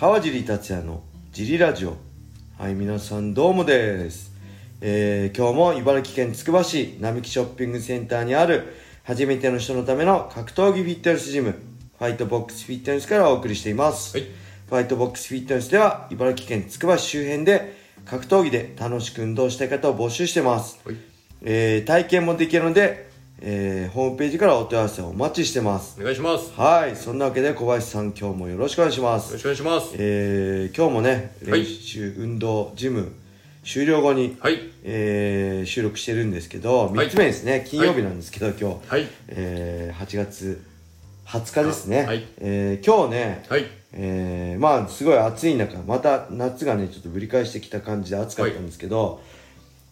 川尻達也のジリラジオ。はい皆さんどうもです、えー今日も茨城県つくば市並木ショッピングセンターにある初めての人のための格闘技フィットネスジムファイトボックスフィットネスからお送りしています、はい。ファイトボックスフィットネスでは茨城県つくば市周辺で格闘技で楽しく運動したい方を募集してます、はい。えー体験もできるので、えーホームページからお問い合わせをお待ちしてますお願いします。よはいそんなわけで小林さん今日もよろしくお願いしますろしくお願いします。えー今日もねはい練習、運動ジム終了後に、はい。えー収録してるんですけどはい3つ目ですね、金曜日なんですけど、今日、はい。えー8月20日ですね、はいえー今日ね、はい。えーまあすごい暑い中また夏がねちょっとぶり返してきた感じで暑かったんですけど、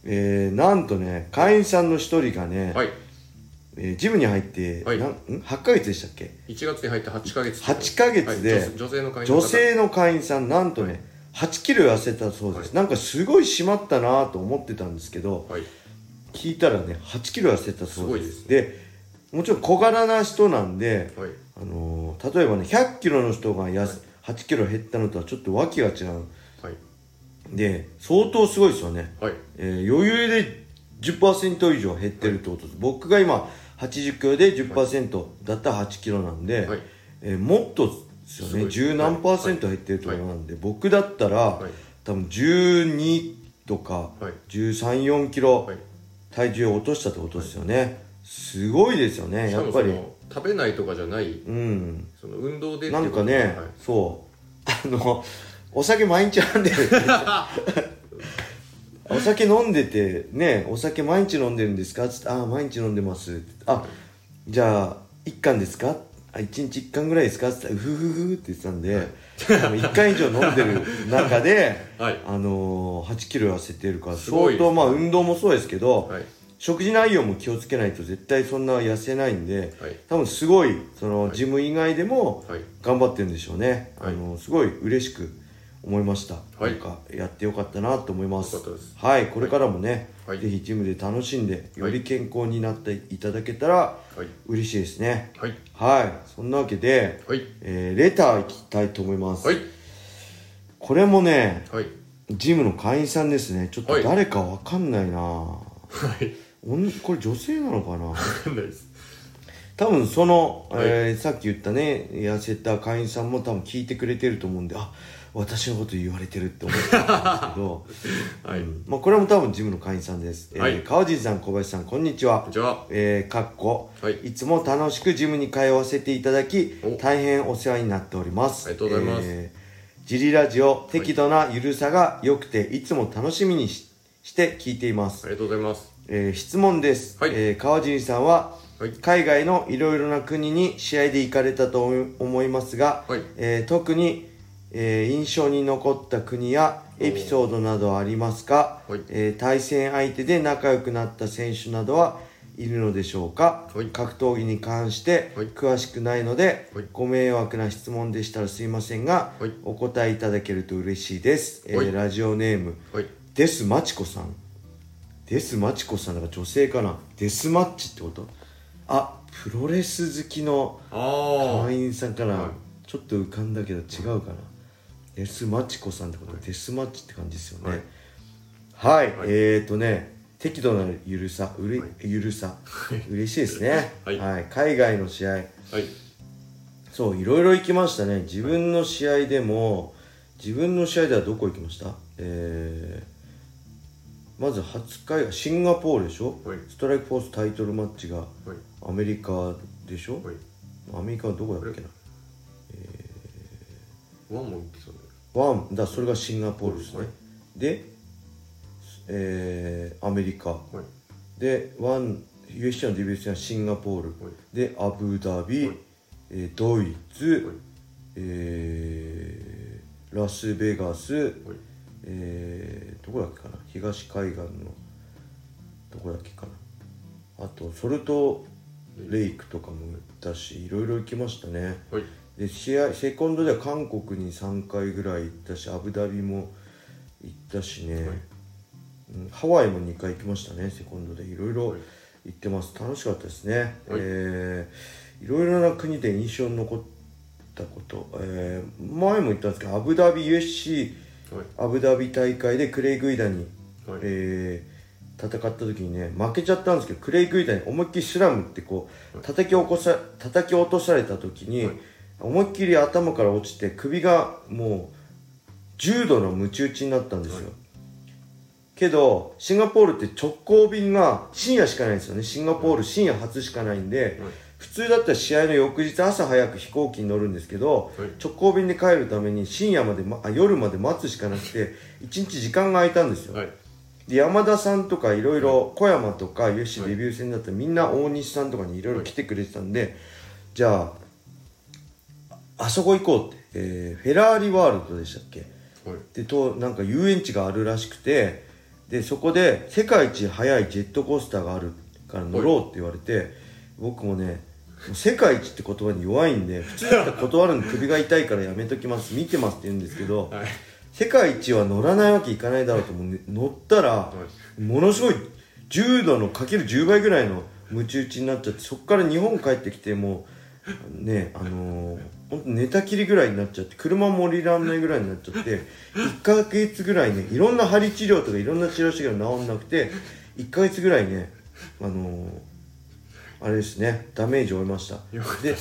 えーなんとね会員さんの一人がね、はい。えージムに入って、はい。なんん？8ヶ月でしたっけ？1月に入って8ヶ月。8ヶ月ではい女女性の会員の方女性の会員さんなんとね、8キロ痩せたそうです、はい。なんかすごい締まったなと思ってたんですけどはい。聞いたらね8キロ痩せたそうです。すごいでもちろん小柄な人なんで、はい。あのー例えばね100キロの人がやす、8キロ減ったのとはちょっと訳が違う。はい。で相当すごいですよね、はい。えー余裕で10%以上減ってるってことです、僕が今80キロで10%だったら8キロなんで、はい。えーもっとですよね。十何パーセント減ってるってことなんで、僕だったら、はい。多分12とかはい。134キロはい。体重を落としたってことですよね、すごいですよねしやっぱり。食べないとかじゃない、うん。その運動でなんかね、そう。あのお酒毎日飲んでる お酒飲んでてねお酒毎日飲んでるんですか?つって「ああ毎日飲んでます」あじゃあ1缶ですか?あ1日1缶ぐらいですか?」っつったら「うふふふ」って言ってたんで1缶以上飲んでる 中で、はい。あのー、8キロ痩せてるから相当まあ運動もそうですけど、はい。食事内容も気をつけないと絶対そんな痩せないんではい。多分すごいその、はいジム以外でもはい。頑張ってるんでしょうね、はいあのすごい嬉しく思いました、はいなんかやってよかったなと思いますはいこれからもね、はいぜひジムで楽しんでいより健康になっていただけたらはい。嬉しいですねはい。はいそんなわけで、はい。えーレターいきたいと思います、はい。これもねはい。ジムの会員さんですねちょっとはい誰かわかんないな、はい。これ女性なのかな？わかんないです。多分その、はいえーさっき言ったね痩せた会員さんも多分聞いてくれてると思うんであ私のこと言われてるって思ってたんですけど、はい。うん。まあ、これも多分ジムの会員さんです、えーはい。川尻さん小林さんこんにちは。こんにちは。えー、かっこ、はい。いつも楽しくジムに通わせていただきお。大変お世話になっております。ありがとうございます。えージリラジオ適度なゆるさが良くていつも楽しみにしして聞いています。ありがとうございます。えー質問です、はい。えー川尻さんははい。海外のいろいろな国に試合で行かれたと思い思いますが、はい。えー特に、えー印象に残った国やエピソードなどはありますか、はい。えー対戦相手で仲良くなった選手などはいるのでしょうか、はい。格闘技に関してはい。詳しくないので、はい。ご迷惑な質問でしたらすいませんが、はい。お答えいただけると嬉しいです、えーはい。ラジオネームはい。デスマチコさん。デスマチコさんだから女性かな？デスマッチってこと？あプロレス好きのあ会員さんからはい。ちょっと浮かんだけど違うかな、デスマチコさんってこと、デスマッチって感じですよね。はい、はい。えーとね適度なゆるさうれ、はい。ゆるさ。嬉しいですね。はい。海外の試合。はい。そういろいろ行きましたね。自分の試合でも自分の試合ではどこ行きました？えー、まず初回がシンガポールでしょ、はい。ストライクフォースタイトルマッチがはい。アメリカでしょ、はい。アメリカはどこだっけな？ワンも言ってたね。ワンだそれがシンガポールですね、はい。で、えー、アメリカ。はい。でワン USC のデビュー戦はシンガポール、はい。でアブダビ、はい。えードイツ、はい。えーラスベガス、はい。えーどこだっけかな。東海岸のどこだっけかな。あとソルトレイクとかも行ったしいろいろ行きましたね。はい。で試合セコンドでは韓国に3回ぐらい行ったしアブダビも行ったしね、はい。うんハワイも2回行きましたねセコンドで。いろいろはい。行ってます。楽しかったですね、はい。えーいろいろな国で印象に残っったこと、えー前も言ったんですけどアブダビ USC はい。アブダビ大会でクレイ・グイダに、はい。えー戦った時にね負けちゃったんですけどクレイ・グイダに思いっきりスラムってこう叩き起こさ叩き落とされた時に、はい思いっきり頭から落ちて首がもう重度のムチ打ちになったんですよ、はいけどシンガポールって直行便が深夜しかないんですよね。シンガポール深夜初しかないんで、はい。普通だったら試合の翌日朝早く飛行機に乗るんですけど、はい。直行便で帰るために深夜まで、ま、あ夜まで待つしかなくて1日時間が空いたんですよ、はい。で山田さんとかいろい。ろ小山とか UFC デビュー戦だったらみんな大西さんとかにいろい。ろ来てくれてたんで、じゃああそこ行こうって、えーフェラーリワールドでしたっけ？はい。でとなんか遊園地があるらしくて。でそこで世界一速いジェットコースターがあるから乗ろうって言われて僕もねもう世界一って言葉に弱いんで普通だったら断るの首が痛いからやめときます見てますって言うんですけど、はい。世界一は乗らないわけいかないだろうと思う、ね、乗ったらものすごい10度のかける10倍ぐらいのムチ打ちになっちゃってそこから日本帰ってきてもうねあのー、ほんと寝たきりぐらいになっちゃって車も降りらんないぐらいになっちゃって1ヶ月ぐらいねいろんな針治療とかいろんな治療してけど治んなくて1ヶ月ぐらいねあのー、あれですねダメージを負いました。で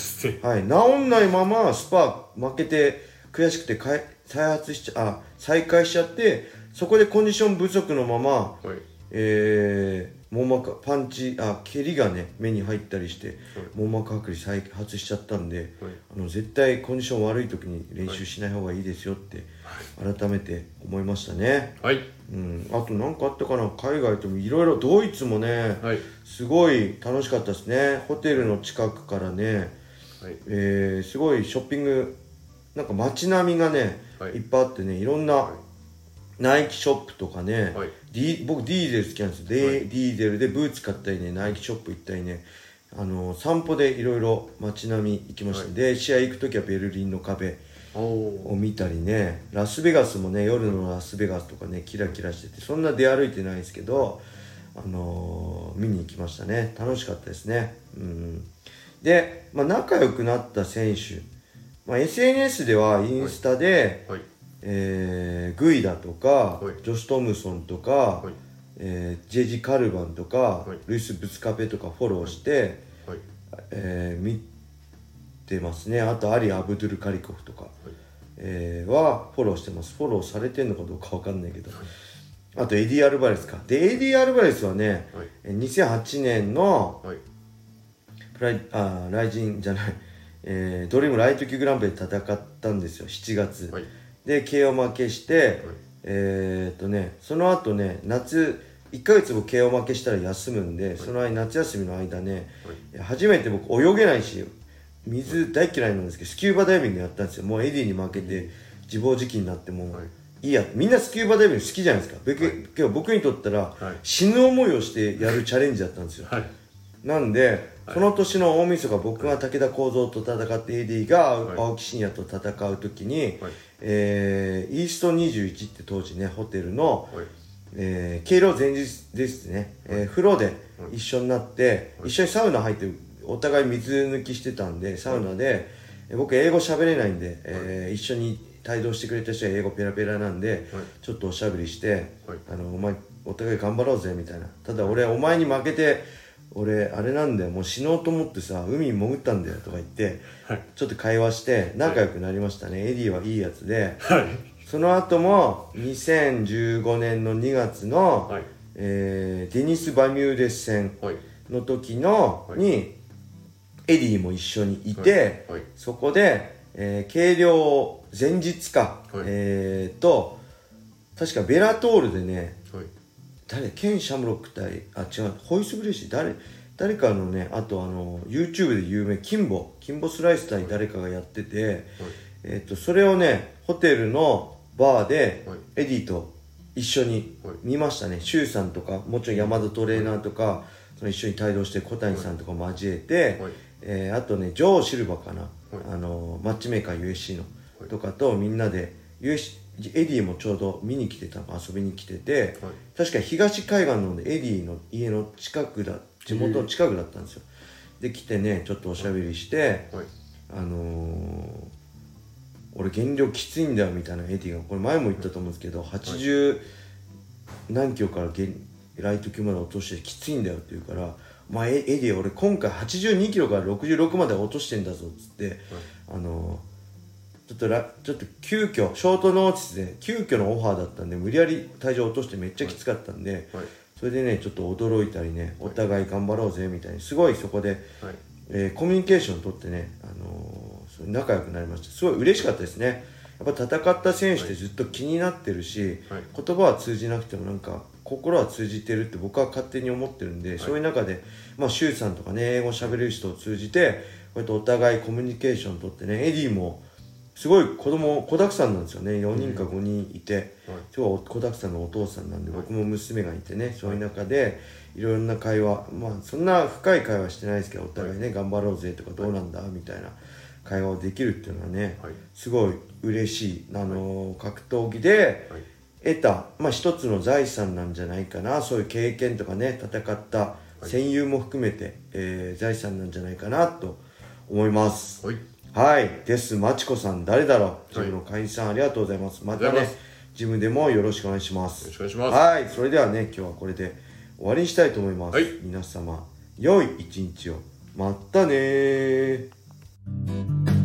はい、治んないままスパ負けて悔しくてかえ再発しちゃあ再開しちゃってそこでコンディション不足のまま、はい。えー、網膜パンチあ蹴りがね目に入ったりして、網膜剥離再発しちゃったんで、はい。あの絶対コンディション悪い時に練習しない方がいいですよって改めて思いましたね、はい。うん、あと何かあったかな？海外ともいろいろドイツもね、はい。すごい楽しかったですね。ホテルの近くからね。はい。えーすごいショッピングなんか街並みがね、はい。い、っぱいあってねいろんなはナイキショップとかね、はい。ディ僕ディーゼル好きなんですよ、ではい。ディーゼルでブーツ買ったりねナイキショップ行ったりねあの散歩でいろいろ街並み行きました、はい。で試合行く時はベルリンの壁を見たりねラスベガスもね夜のラスベガスとかねキラキラしててそんな出歩いてないですけど、あのー見に行きましたね。楽しかったですね。うん。で、まあ、仲良くなった選手、まあ、SNS ではインスタで、はいえーグイダとか、はい。ジョシュ・トムソンとか、はい。えー JZ・カルバンとか、はい。ルイス・ブスカペとかフォローして、はい。えー見てますね。あとアリ・アブドゥルカリコフとか、えーはフォローしてます。フォローされてんのかどうかわかんないけど、あとエディ・アルバレスか。でエディ・アルバレスはね、はい。えー2008年のはい。プライあーライジンじゃない、えードリームライト級グランプリで戦ったんですよ。7月、はいで KO 負けして、えーっとねその後ね夏1ヶ月僕 KO 負けしたら休むんで、その間夏休みの間ね、初めて僕泳げないし水大嫌いなんですけどスキューバダイビングやったんですよ。もうエディに負けて自暴自棄になってもい。いいやみんなスキューバダイビング好きじゃないですか、僕けど僕にとったら、はい。死ぬ思いをしてやるチャレンジだったんですよ、はい。なんで、その年の大晦日僕が武田幸三と戦ってエディがはい。青木真也と戦う時に、はい。えーイースト21って当時ねホテルの、はい。えー、敬老前日ですね、えー風呂で一緒になって、一緒にサウナ入ってお互い水抜きしてたんでサウナで、えー僕英語喋れないんで、えー一緒に帯同してくれた人は英語ペラペラなんで、はい。ちょっとおしゃべりして、はい。あのお前お互い頑張ろうぜみたいな。ただ俺お前に負けて俺あれなんだよもう死のうと思ってさ海に潜ったんだよとか言って、はい。ちょっと会話して仲良くなりましたね、エディはいいやつで。はい。その後も2015年の2月の、はい。えーデニス・バミューデス戦はい。の時の、はい。にエディも一緒にいて、はい。そこで、えー計量前日か、はい。えーと確かベラトールでねはい誰？ケン・シャムロック対あ違うホイス・グレイシー。誰？誰かのねあとあの YouTube で有名キンボキンボスライス対誰かがやってて、えっとそれをねホテルのバーではい。エディと一緒にはい。見ましたね。周さんとかもちろん山田トレーナーとかその一緒に帯同して小谷さんとか交えて、はい。えーあとねジョー・シルバーかな、はい。あのマッチメーカー USC の、はい。とかとみんなで USC エディもちょうど見に来てたの遊びに来てて、はい。確か東海岸のエディの家の近くだ地元の近くだったんですよ。で来てねちょっとおしゃべりして、はい。あのー俺減量きついんだよみたいなエディがこれ前も言ったと思うんですけど80何キロから減ライト級まで落としてきついんだよって言うから「まあ、エディ俺今回82キロから66まで落としてんだぞ」っつって、あのちょっとらちょっと急遽 short notice で急遽のオファーだったんで無理やり体重落としてめっちゃきつかったんで、はい。それでねちょっと驚いたりねお互い頑張ろうぜみたいにすごいそこで、はい。えーコミュニケーションを取ってね、あのー仲良くなりました。すごい嬉しかったですね。やっぱ戦った選手ってずっと気になってるし、はい。言葉は通じなくてもなんか心は通じてるって僕は勝手に思ってるんで、そういう中でまあ周さんとかね英語喋れる人を通じてこうやってお互いコミュニケーションを取ってねエディもすごい子供子だくさんなんですよね。4人か5人いて、はい今日は子だくさんのお父さんなんで僕も娘がいてねそういう中でいろんな会話まあそんな深い会話してないですけどお互いね頑張ろうぜとかどうなんだみたいな会話をできるっていうのはねはい。すごい嬉しいあのー格闘技ではい。得たまあ一つの財産なんじゃないかな。そういう経験とかね戦った戦友も含めて、えー財産なんじゃないかなと思います。はいはい。です。まちこさん、誰だろう？はいジムの会員さん、ありがとうございます。またねジムでもよろしくお願いしまよろす。しくお願いしますはい。それではね、今日はこれで終わりにしたいと思います。はい皆様、良い一日を。またねー。